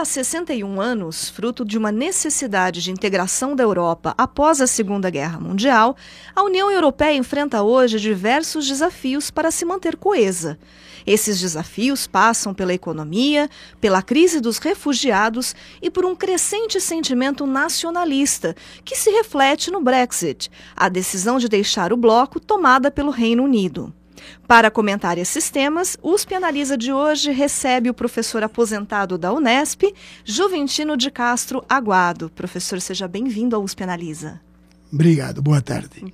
Há 61 anos, fruto de uma necessidade de integração da Europa após a Segunda Guerra Mundial, a União Europeia enfrenta hoje diversos desafios para se manter coesa. Esses desafios passam pela economia, pela crise dos refugiados e por um crescente sentimento nacionalista, que se reflete no Brexit, a decisão de deixar o bloco tomada pelo Reino Unido. Para comentar esses temas, o USP Analisa de hoje recebe o professor aposentado da Unesp, Juventino de Castro Aguado. Professor, seja bem-vindo ao USP Analisa. Obrigado, boa tarde.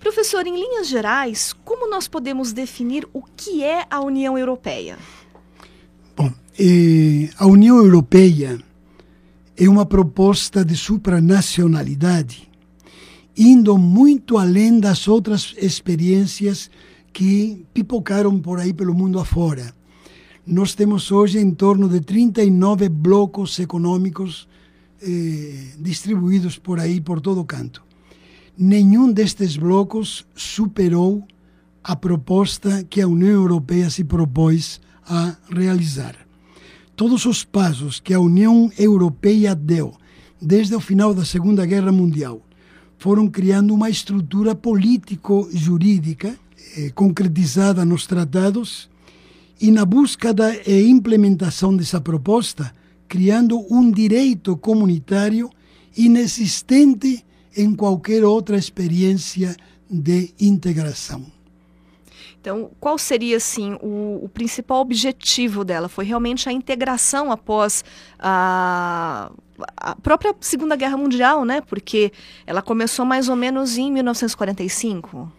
Professor, em linhas gerais, como nós podemos definir o que é a União Europeia? Bom, eh, a União Europeia é uma proposta de supranacionalidade indo muito além das outras experiências que pipocaram por aí pelo mundo afora. Nós temos hoje em torno de 39 blocos econômicos eh, distribuídos por aí, por todo canto. Nenhum destes blocos superou a proposta que a União Europeia se propôs a realizar. Todos os passos que a União Europeia deu desde o final da Segunda Guerra Mundial foram criando uma estrutura político-jurídica eh, concretizada nos tratados e na busca da implementação dessa proposta, criando um direito comunitário inexistente em qualquer outra experiência de integração. Então, qual seria assim o, o, principal objetivo dela? Foi realmente a integração após a, a, própria Segunda Guerra Mundial, né? Porque ela começou mais ou menos em 1945.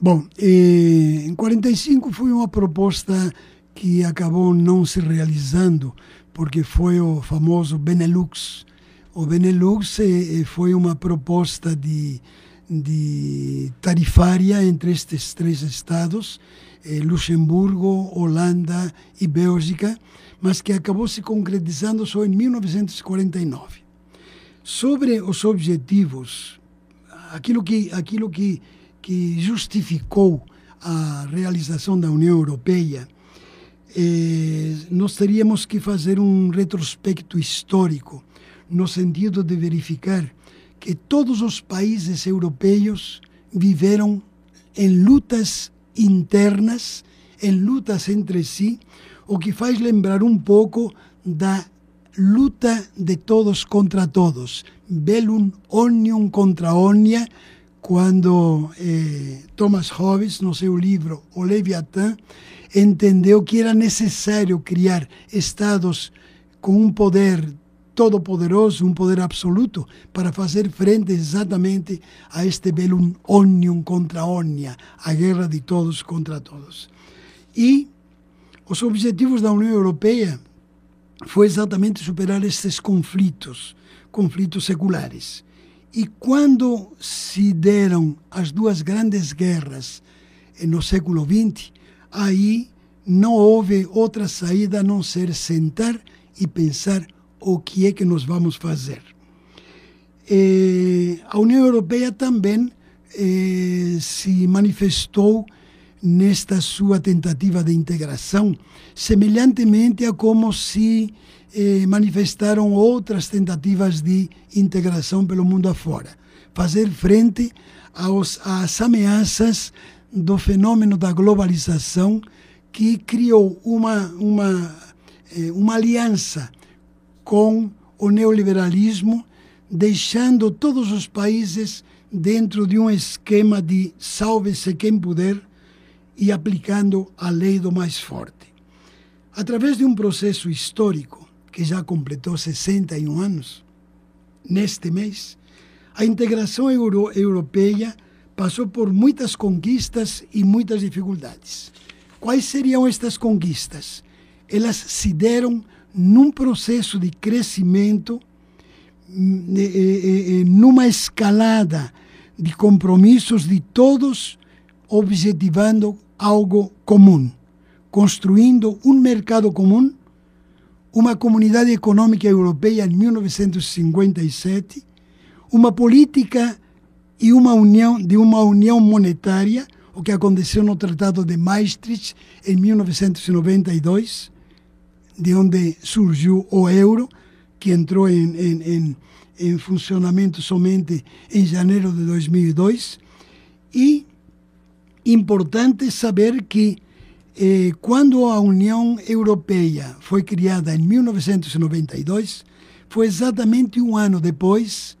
Bom, em 45 foi uma proposta que acabou não se realizando porque foi o famoso Benelux. O Benelux eh, foi uma proposta de de tarifária entre estes três estados, eh, Luxemburgo, Holanda e Bélgica, mas que acabou se concretizando só em 1949. Sobre os objetivos, aquilo que, aquilo que, que justificou a realização da União Europeia, eh, nós teríamos que fazer um retrospecto histórico, no sentido de verificar que todos os países europeus viveram em lutas internas, em lutas entre si, o que faz lembrar um pouco da luta de todos contra todos, bellum omnium contra omnia, quando eh, Thomas Hobbes, no seu livro O Leviatã, entendeu que era necessário criar estados com um poder todo-poderoso, um poder absoluto, para fazer frente exatamente a este velum omnium contra omnia, a guerra de todos contra todos. E os objetivos da União Europeia foi exatamente superar estes conflitos, conflitos seculares. E quando se deram as duas grandes guerras no século XX, aí não houve outra saída a não ser sentar e pensar o que é que nós vamos fazer. Eh, a União Europeia também eh, se manifestou nesta sua tentativa de integração, semelhantemente a como se eh, manifestaram outras tentativas de integração pelo mundo afora. Fazer frente aos, às ameaças do fenômeno da globalização que criou uma, uma, uma aliança com o neoliberalismo, deixando todos os países dentro de um esquema de salve-se quem puder e aplicando a lei do mais forte. Através de um processo histórico que já completou 61 anos, neste mês, a integração euro europeia passou por muitas conquistas e muitas dificuldades. Quais seriam estas conquistas? Elas se deram num processo de crescimento, numa escalada de compromissos de todos objetivando algo comum, construindo um mercado comum, uma comunidade econômica europeia em 1957, uma política e uma união de uma união monetária, o que aconteceu no Tratado de Maastricht em 1992, de onde surgiu o euro, que entrou em, em, em, em funcionamento somente em janeiro de 2002. E importante saber que eh, quando a União Europeia foi criada em 1992, foi exatamente um ano depois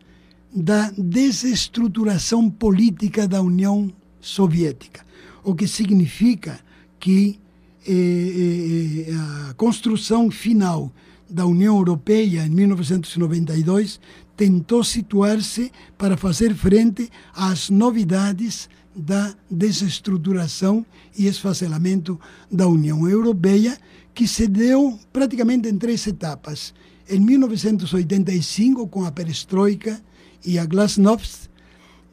da desestruturação política da União Soviética, o que significa que eh, eh, a construção final da União Europeia em 1992 tentou situar-se para fazer frente às novidades da desestruturação e esfacelamento da União Europeia, que se deu praticamente em três etapas. Em 1985, com a perestroika e a glasnost,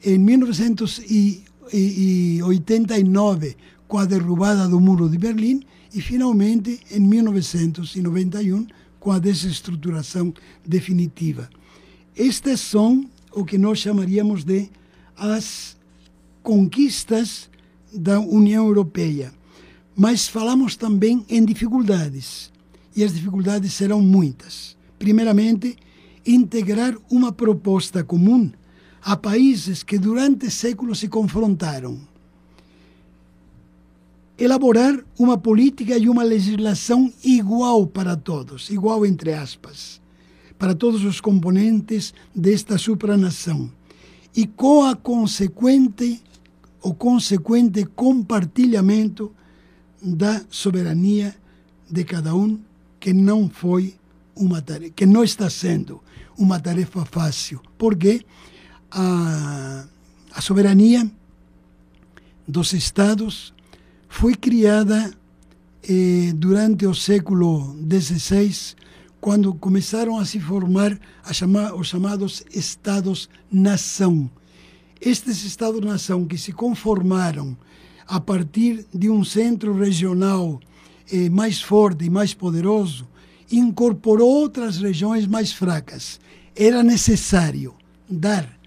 em 1989, com a derrubada do Muro de Berlim, e finalmente em 1991, com a desestruturação definitiva. Estas são o que nós chamaríamos de as conquistas da União Europeia. Mas falamos também em dificuldades, e as dificuldades serão muitas. Primeiramente, integrar uma proposta comum a países que durante séculos se confrontaram. Elaborar uma política e uma legislação igual para todos, igual entre aspas, para todos os componentes desta supranação, e com a consequente o consequente compartilhamento da soberania de cada um, que não foi uma tarefa, que não está sendo uma tarefa fácil, porque a, a soberania dos Estados foi criada eh, durante o século XVI, quando começaram a se formar a chamar, os chamados Estados-nação estes Estados-nação que se conformaram a partir de um centro regional eh, mais forte e mais poderoso, incorporou outras regiões mais fracas. Era necessário dar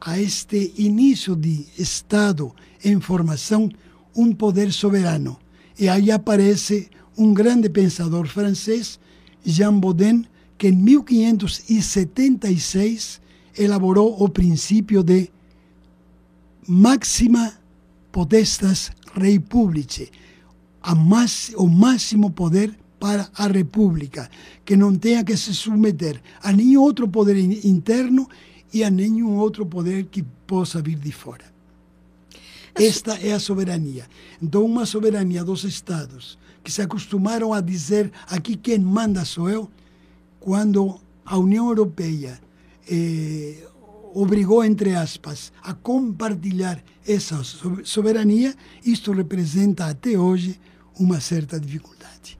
a este início de Estado em formação um poder soberano. E aí aparece um grande pensador francês, Jean Baudin, que em 1576 elaborou o princípio de máxima potestas rei publice, a mais, o máximo poder para a república, que não tenha que se submeter a nenhum outro poder interno e a nenhum outro poder que possa vir de fora. Esta é a soberania. Então, uma soberania dos Estados que se acostumaram a dizer aqui quem manda sou eu, quando a União Europeia eh, obrigou, entre aspas, a compartilhar essa soberania, isto representa até hoje uma certa dificuldade.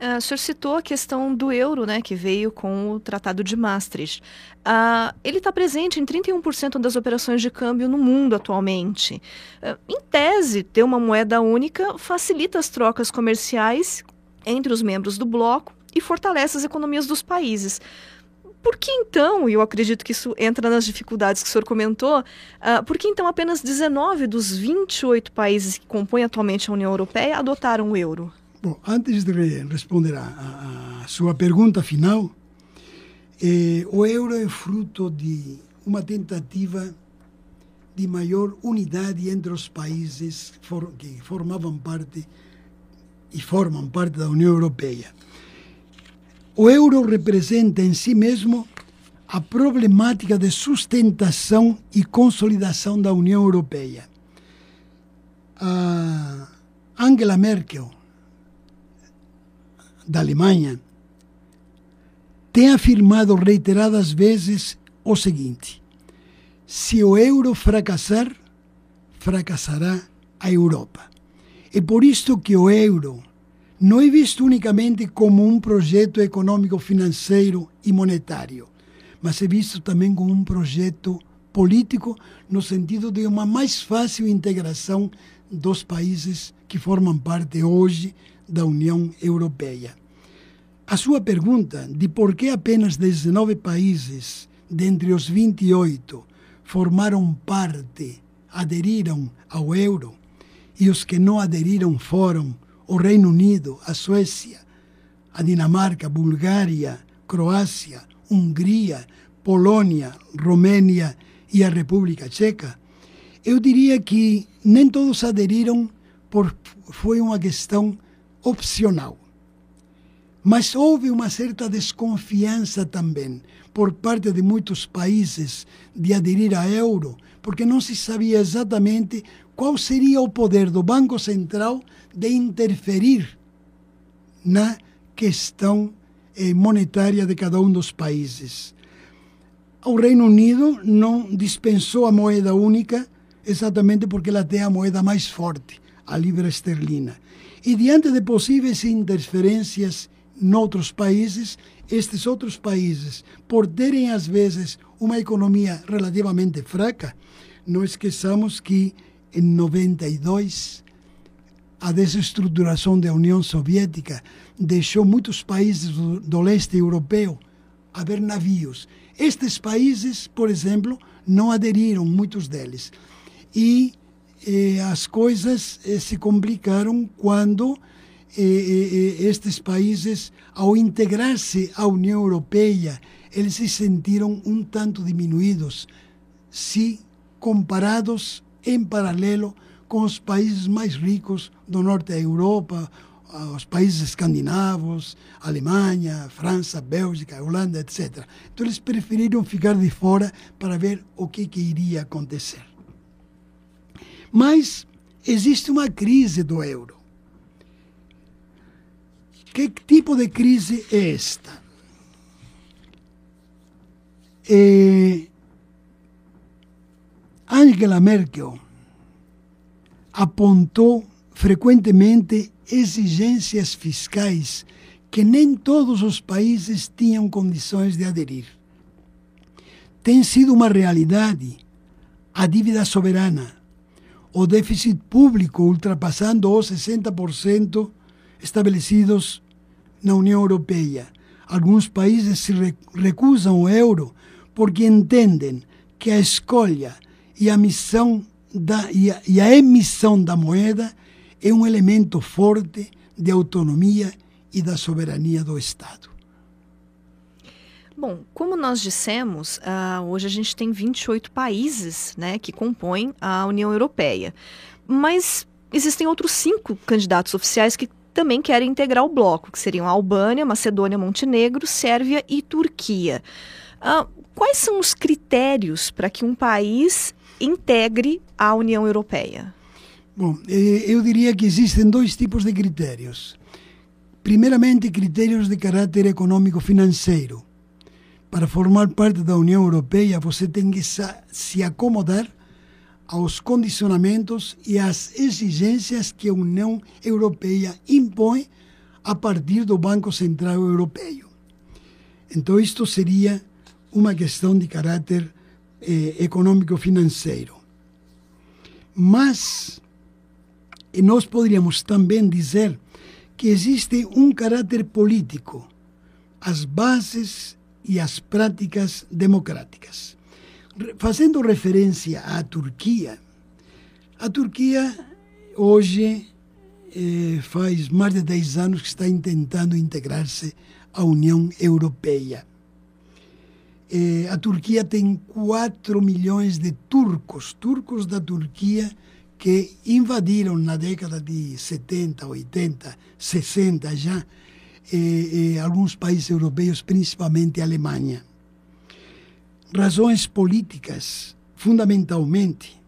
Uh, o senhor citou a questão do euro, né, que veio com o Tratado de Maastricht. Uh, ele está presente em 31% das operações de câmbio no mundo atualmente. Uh, em tese, ter uma moeda única facilita as trocas comerciais entre os membros do bloco e fortalece as economias dos países. Por que então, e eu acredito que isso entra nas dificuldades que o senhor comentou, uh, por que então apenas 19 dos 28 países que compõem atualmente a União Europeia adotaram o euro? Bom, antes de responder a sua pergunta final, eh, o euro é fruto de uma tentativa de maior unidade entre os países for, que formavam parte e formam parte da União Europeia. O euro representa em si mesmo a problemática de sustentação e consolidação da União Europeia. A Angela Merkel, da Alemanha, tem afirmado reiteradas vezes o seguinte: se o euro fracassar, fracassará a Europa. É por isto que o euro não é visto unicamente como um projeto econômico, financeiro e monetário, mas é visto também como um projeto político no sentido de uma mais fácil integração dos países que formam parte hoje da União Europeia. A sua pergunta de por que apenas 19 países dentre os 28 formaram parte, aderiram ao euro, e os que não aderiram foram o Reino Unido, a Suécia, a Dinamarca, Bulgária, Croácia, Hungria, Polônia, Romênia e a República Tcheca, eu diria que nem todos aderiram por foi uma questão opcional. Mas houve uma certa desconfiança também por parte de muitos países de aderir a euro, porque não se sabia exatamente qual seria o poder do Banco Central de interferir na questão eh, monetária de cada um dos países. O Reino Unido não dispensou a moeda única exatamente porque ela tem a moeda mais forte, a libra esterlina. E diante de possíveis interferências noutros países, estes outros países, por terem às vezes uma economia relativamente fraca, não esqueçamos que em 92 a desestruturação da União Soviética deixou muitos países do, do leste europeu a ver navios. Estes países, por exemplo, não aderiram, muitos deles. E eh, as coisas eh, se complicaram quando eh, estes países, ao integrar-se à União Europeia, eles se sentiram um tanto diminuídos, se comparados em paralelo com os países mais ricos do norte da Europa, os países escandinavos, Alemanha, França, Bélgica, Holanda, etc. Então eles preferiram ficar de fora para ver o que, que iria acontecer. Mas existe uma crise do euro. Que tipo de crise é esta? É, Angela Merkel apontou frequentemente exigências fiscais que nem todos os países tinham condições de aderir. Tem sido uma realidade a dívida soberana, o déficit público ultrapassando os 60% estabelecidos na União Europeia. Alguns países se recusam o euro porque entendem que a escolha e a missão da, e, a, e a emissão da moeda é um elemento forte de autonomia e da soberania do Estado. Bom, como nós dissemos, uh, hoje a gente tem 28 países né, que compõem a União Europeia. Mas existem outros cinco candidatos oficiais que também querem integrar o bloco, que seriam Albânia, Macedônia, Montenegro, Sérvia e Turquia. Uh, quais são os critérios para que um país integre a União Europeia? Bom, eh, eu diria que existem dois tipos de critérios. Primeiramente, critérios de caráter econômico-financeiro. Para formar parte da União Europeia, você tem que se acomodar aos condicionamentos e às exigências que a União Europeia impõe a partir do Banco Central Europeu. Então, isto seria uma questão de caráter eh, econômico-financeiro. Mas nós poderíamos também dizer que existe um caráter político, as bases e as práticas democráticas. Fazendo referência à Turquia, a Turquia hoje eh, faz mais de 10 anos que está tentando integrar-se à União Europeia. Eh, a Turquia tem 4 milhões de turcos, turcos da Turquia, que invadiram na década de 70, 80, 60 já, eh, eh, alguns países europeus, principalmente a Alemanha. Razões políticas, fundamentalmente,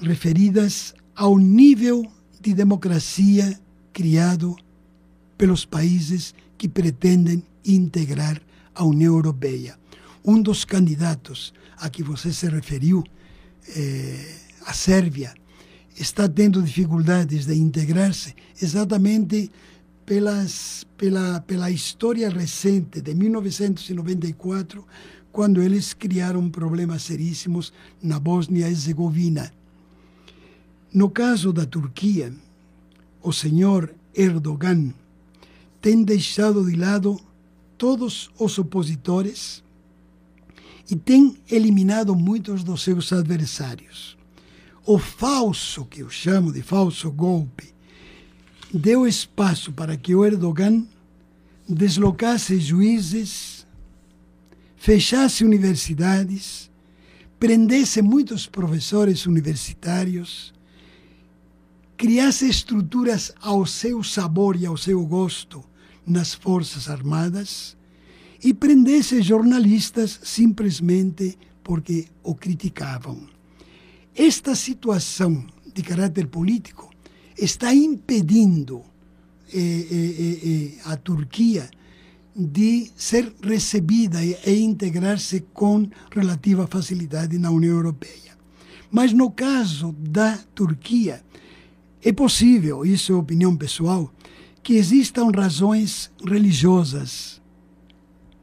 referidas ao nível de democracia criado pelos países que pretendem integrar a União Europeia um dos candidatos a que você se referiu, eh, a Sérvia, está tendo dificuldades de integrar-se exatamente pelas, pela, pela história recente de 1994, quando eles criaram problemas seríssimos na Bósnia e Herzegovina. No caso da Turquia, o senhor Erdogan tem deixado de lado todos os opositores e tem eliminado muitos dos seus adversários. O falso, que eu chamo de falso golpe, deu espaço para que o Erdogan deslocasse juízes, fechasse universidades, prendesse muitos professores universitários, criasse estruturas ao seu sabor e ao seu gosto nas Forças Armadas e prendesse jornalistas simplesmente porque o criticavam. Esta situação de caráter político está impedindo eh, eh, eh, a Turquia de ser recebida e integrar-se com relativa facilidade na União Europeia. Mas no caso da Turquia, é possível, isso é opinião pessoal, que existam razões religiosas.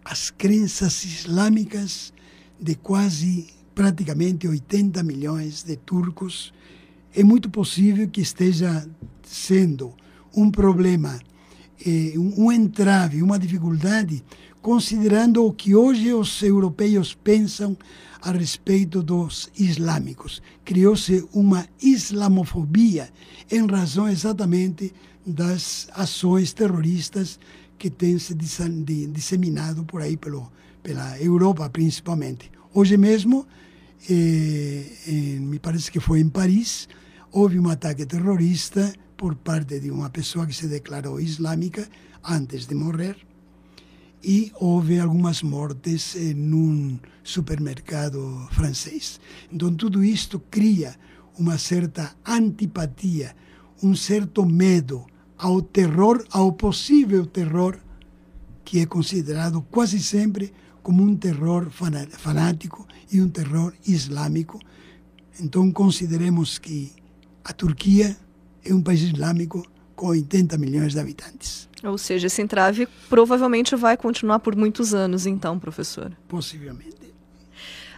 As crenças islâmicas de quase praticamente 80 milhões de turcos é muito possível que esteja sendo um problema, eh, um entrave, uma dificuldade, considerando o que hoje os europeus pensam a respeito dos islâmicos. Criou-se uma islamofobia em razão exatamente das ações terroristas que têm se disseminado por aí pelo, pela Europa principalmente. Hoje mesmo, eh, eh, me parece que foi em Paris, houve um ataque terrorista por parte de uma pessoa que se declarou islâmica antes de morrer e houve algumas mortes em um supermercado francês. Então, tudo isto cria uma certa antipatia, um certo medo ao terror, ao possível terror, que é considerado quase sempre como um terror fanático e um terror islâmico. Então, consideremos que a Turquia é um país islâmico com 80 milhões de habitantes. Ou seja, esse entrave provavelmente vai continuar por muitos anos, então, professor? Possivelmente.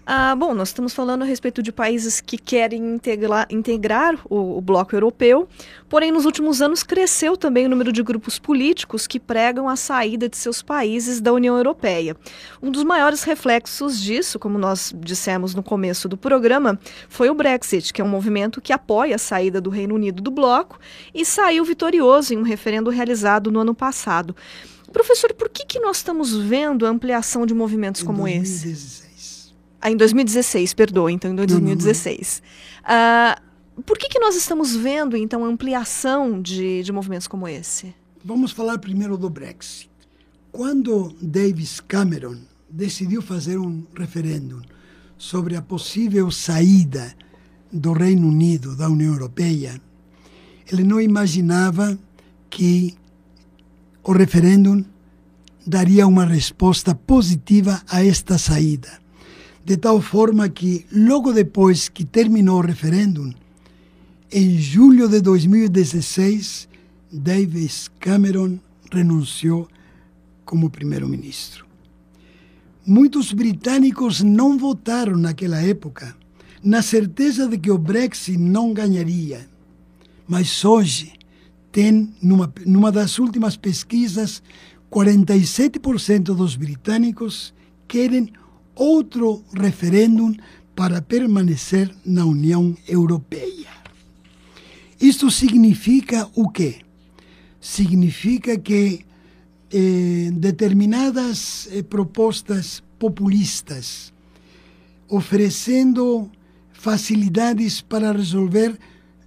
Ah, bom, nós estamos falando a respeito de países que querem integrar, integrar o, o, bloco europeu, porém, nos últimos anos cresceu também o número de grupos políticos que pregam a saída de seus países da União Europeia. Um dos maiores reflexos disso, como nós dissemos no começo do programa, foi o Brexit, que é um movimento que apoia a saída do Reino Unido do bloco e saiu vitorioso em um referendo realizado no ano passado. Professor, por que, que nós estamos vendo a ampliação de movimentos como 2016. esse? Ah, em 2016, perdoa, então em 2016. Não, não. Uh, por que, que nós estamos vendo, então, ampliação de, de movimentos como esse? Vamos falar primeiro do Brexit. Quando Davis Cameron decidiu fazer um referendo sobre a possível saída do Reino Unido da União Europeia, ele não imaginava que o referendo daria uma resposta positiva a esta saída de tal forma que, logo depois que terminou o referendo, em julho de 2016, Davis Cameron renunciou como primeiro-ministro. Muitos britânicos não votaram naquela época, na certeza de que o Brexit não ganharia. Mas hoje, tem, numa, numa das últimas pesquisas, 47% dos britânicos querem outro referêndum para permanecer na União Europeia. Isto significa o quê? Significa que eh, determinadas eh, propostas populistas, oferecendo facilidades para resolver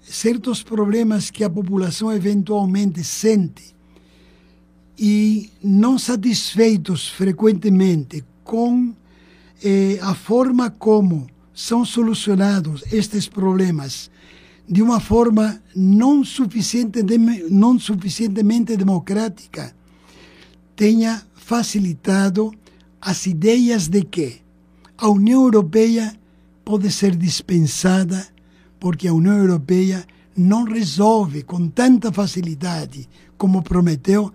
certos problemas que a população eventualmente sente e não satisfeitos frequentemente com eh, a forma como são solucionados estes problemas de uma forma não, suficiente não suficientemente democrática tenha facilitado as ideias de que a União Europeia pode ser dispensada porque a União Europeia não resolve com tanta facilidade como prometeu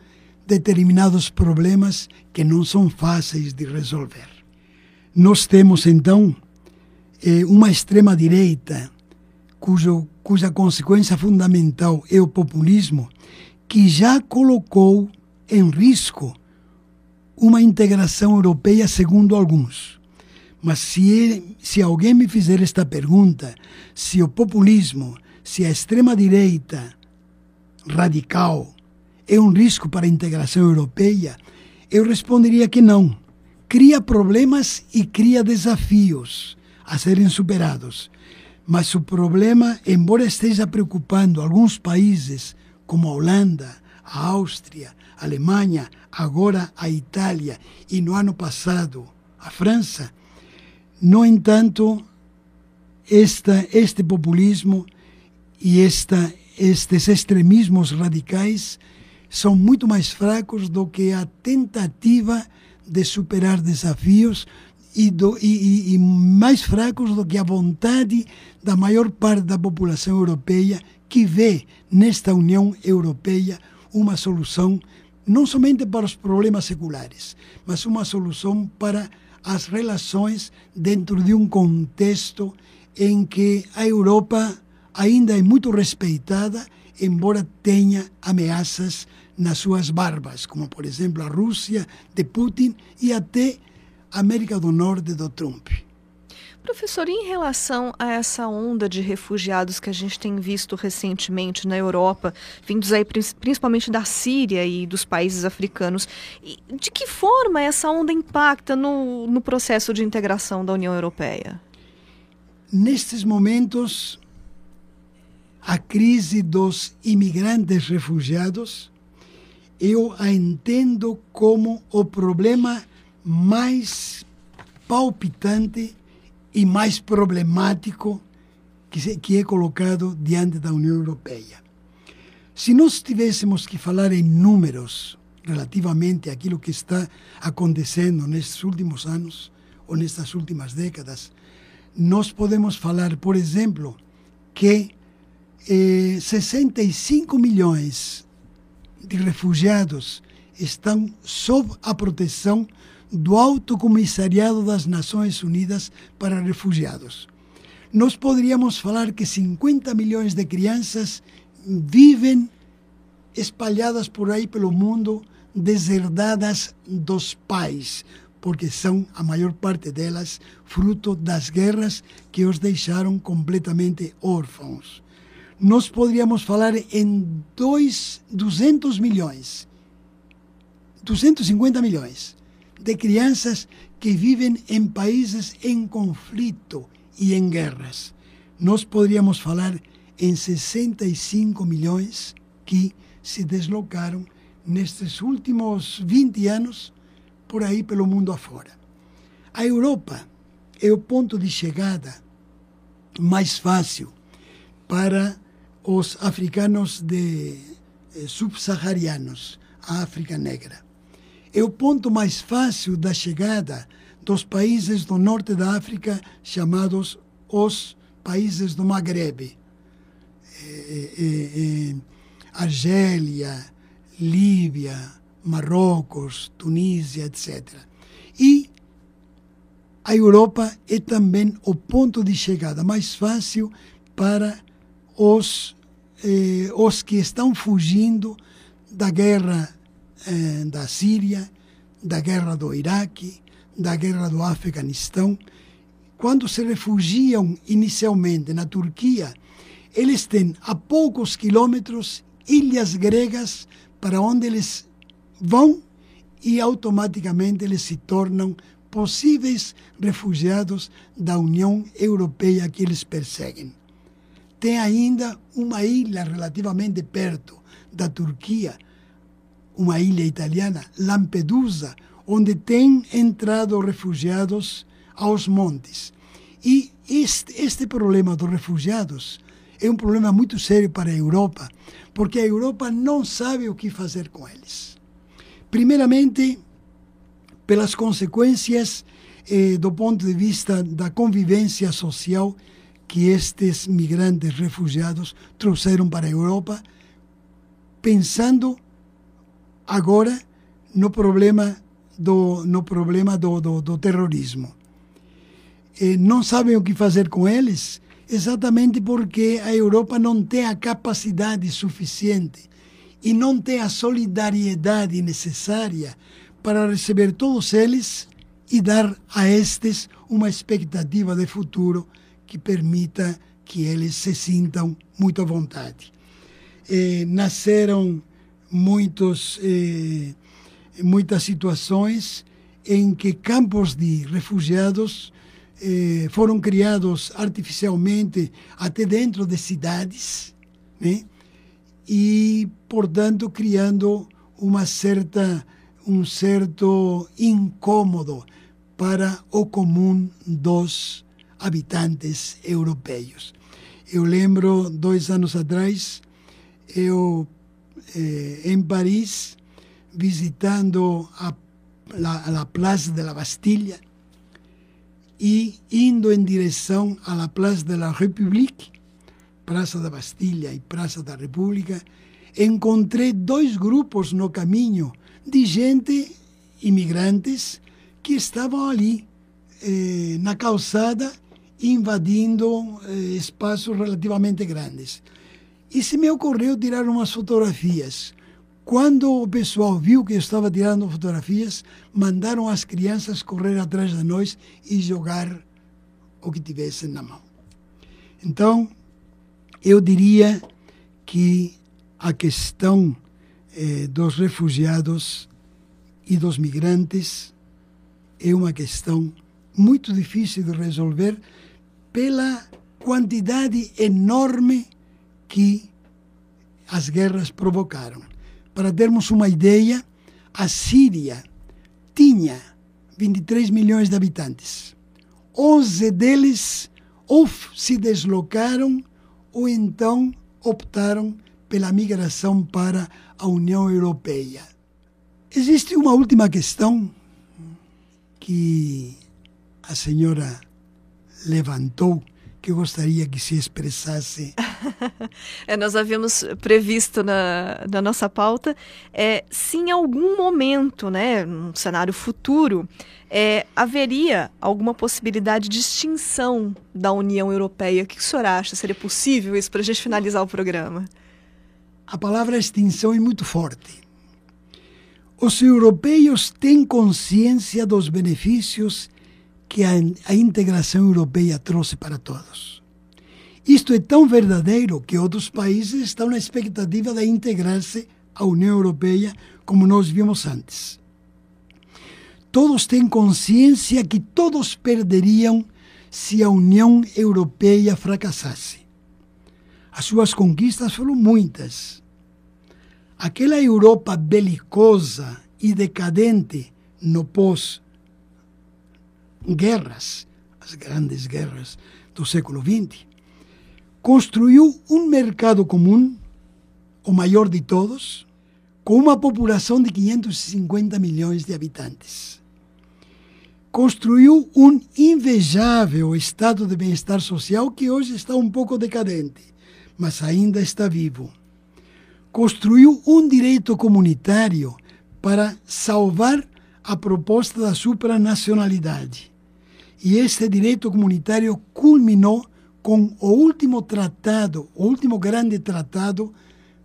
determinados problemas que não são fáceis de resolver. Nós temos então eh, uma extrema-direita cujo, cuja consequência fundamental é o populismo, que já colocou em risco uma integração europeia, segundo alguns. Mas se, se alguém me fizer esta pergunta, se o populismo, se a extrema-direita radical é um risco para a integração europeia, eu responderia que não. Cria problemas e cria desafios a serem superados. Mas o problema, embora esteja preocupando alguns países, como a Holanda, a Áustria, a Alemanha, agora a Itália e no ano passado a França, no entanto, esta, este populismo e esta, estes extremismos radicais são muito mais fracos do que a tentativa de superar desafios e, do, e, e, mais fracos do que a vontade da maior parte da população europeia que vê nesta União Europeia uma solução não somente para os problemas seculares, mas uma solução para as relações dentro de um contexto em que a Europa ainda é muito respeitada, embora tenha ameaças nas suas barbas, como por exemplo a Rússia de Putin e até a América do Norte do Trump. Professor, em relação a essa onda de refugiados que a gente tem visto recentemente na Europa, vindos aí principalmente da Síria e dos países africanos, de que forma essa onda impacta no, no processo de integração da União Europeia? Nestes momentos, a crise dos imigrantes refugiados, eu a entendo como o problema mais palpitante e mais problemático que, que é colocado diante da União Europeia. Se nós tivéssemos que falar em números relativamente àquilo que está acontecendo nestes últimos anos ou nestas últimas décadas, nós podemos falar, por exemplo, que eh, 65 milhões de refugiados estão sob a proteção do Alto Comissariado das Nações Unidas para Refugiados. Nós poderíamos falar que 50 milhões de crianças vivem espalhadas por aí pelo mundo, deserdadas dos pais, porque são, a maior parte delas, fruto das guerras que os deixaram completamente órfãos. Nós poderíamos falar em dois, 200 milhões, 250 milhões de crianças que vivem em países em conflito e em guerras. Nós poderíamos falar em 65 milhões que se deslocaram nestes últimos 20 anos por aí pelo mundo afora. A Europa é o ponto de chegada mais fácil para os africanos de eh, subsaarianos, a África Negra é o ponto mais fácil da chegada dos países do norte da África, chamados os países do Maghreb. É, é, é, Argélia, Líbia, Marrocos, Tunísia, etc. E a Europa é também o ponto de chegada mais fácil para os, eh, os que estão fugindo da guerra eh, da Síria, da guerra do Iraque, da guerra do Afeganistão. Quando se refugiam inicialmente na Turquia, eles têm a poucos quilômetros ilhas gregas para onde eles vão e automaticamente eles se tornam possíveis refugiados da União Europeia que eles perseguem. Tem ainda uma ilha relativamente perto da Turquia, uma ilha italiana, Lampedusa, onde têm entrado refugiados aos montes. E este, este problema dos refugiados é um problema muito sério para a Europa, porque a Europa não sabe o que fazer com eles. Primeiramente, pelas consequências eh, do ponto de vista da convivência social que estes migrantes refugiados trouxeram para a Europa, pensando agora no problema do, no problema do, do, do terrorismo. eh, não sabem o que fazer com eles, exatamente porque a Europa não tem a capacidade suficiente e não tem a solidariedade necessária para receber todos eles e dar a estes uma expectativa de futuro que permita que eles se sintam muito à vontade. Eh, nasceram muitos, eh, muitas situações em que campos de refugiados eh, foram criados artificialmente até dentro de cidades, né? e, portanto, criando uma certa, um certo incômodo para o comum dos habitantes europeus. Eu lembro, dois anos atrás, eu eh, em Paris, visitando a, la, a Place de la Bastilla e indo em direção à la Place de la République, Praça da Bastilha e Praça da República, encontrei dois grupos no caminho de gente, imigrantes, que estavam ali eh, na calçada invadindo eh, espaços relativamente grandes. E se me ocorreu tirar umas fotografias. Quando o pessoal viu que eu estava tirando fotografias, mandaram as crianças correr atrás de nós e jogar o que tivessem na mão. Então, eu diria que a questão eh, dos refugiados e dos migrantes é uma questão muito difícil de resolver pela quantidade enorme que as guerras provocaram. Para termos uma ideia, a Síria tinha 23 milhões de habitantes. 11 deles ou se deslocaram ou então optaram pela migração para a União Europeia. Existe uma última questão que a senhora levantou que eu gostaria que se expressasse. é, nós havíamos previsto na, na nossa pauta é, se em algum momento, né, num cenário futuro, é, haveria alguma possibilidade de extinção da União Europeia. O que o senhor acha? Seria possível isso para a gente finalizar o programa? A palavra extinção é muito forte. Os europeus têm consciência dos benefícios que a, a integração europeia trouxe para todos. Isto é tão verdadeiro que outros países estão na expectativa de integrar-se à União Europeia, como nós vimos antes. Todos têm consciência que todos perderiam se a União Europeia fracassasse. As suas conquistas foram muitas. Aquela Europa belicosa e decadente no pós guerras, as grandes guerras do século XX, construiu um mercado comum, o maior de todos, com uma população de 550 milhões de habitantes. Construiu um invejável estado de bem-estar social que hoje está um pouco decadente, mas ainda está vivo. Construiu um direito comunitário para salvar a proposta da supranacionalidade e este direito comunitário culminou com o último tratado, o último grande tratado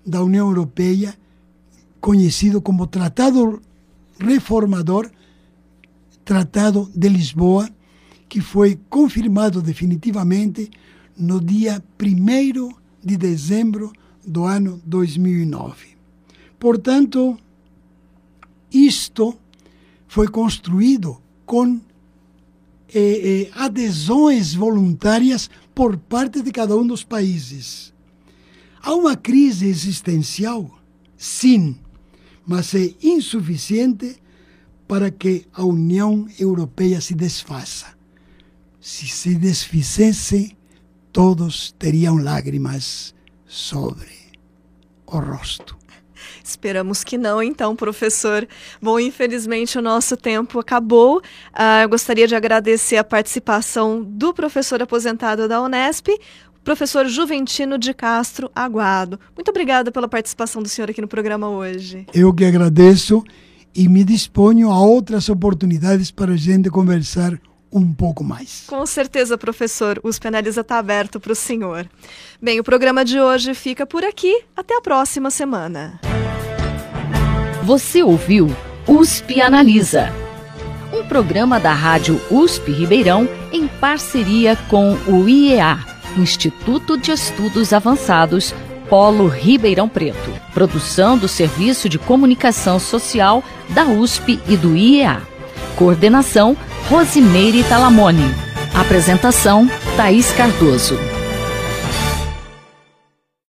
da União Europeia, conhecido como Tratado Reformador, Tratado de Lisboa, que foi confirmado definitivamente no dia 1 de dezembro do ano 2009. Portanto, isto foi construído com eh, eh, adesões voluntárias por parte de cada um dos países. Há uma crise existencial? Sim, mas é insuficiente para que a União Europeia se desfaça. Se se desfizesse, todos teriam lágrimas sobre o rosto. Esperamos que não, então, professor. Bom, infelizmente o nosso tempo acabou. Uh, eu gostaria de agradecer a participação do professor aposentado da Unesp, professor Juventino de Castro Aguado. Muito obrigada pela participação do senhor aqui no programa hoje. Eu que agradeço e me disponho a outras oportunidades para a gente conversar um pouco mais. Com certeza, professor. O USP Analisa está aberto para o senhor. Bem, o programa de hoje fica por aqui. Até a próxima semana. Você ouviu USP Analisa, um programa da Rádio USP Ribeirão em parceria com o IEA, Instituto de Estudos Avançados, Polo Ribeirão Preto. Produção do Serviço de Comunicação Social da USP e do IEA. Coordenação Rosimeire Talamone. Apresentação Thaís Cardoso.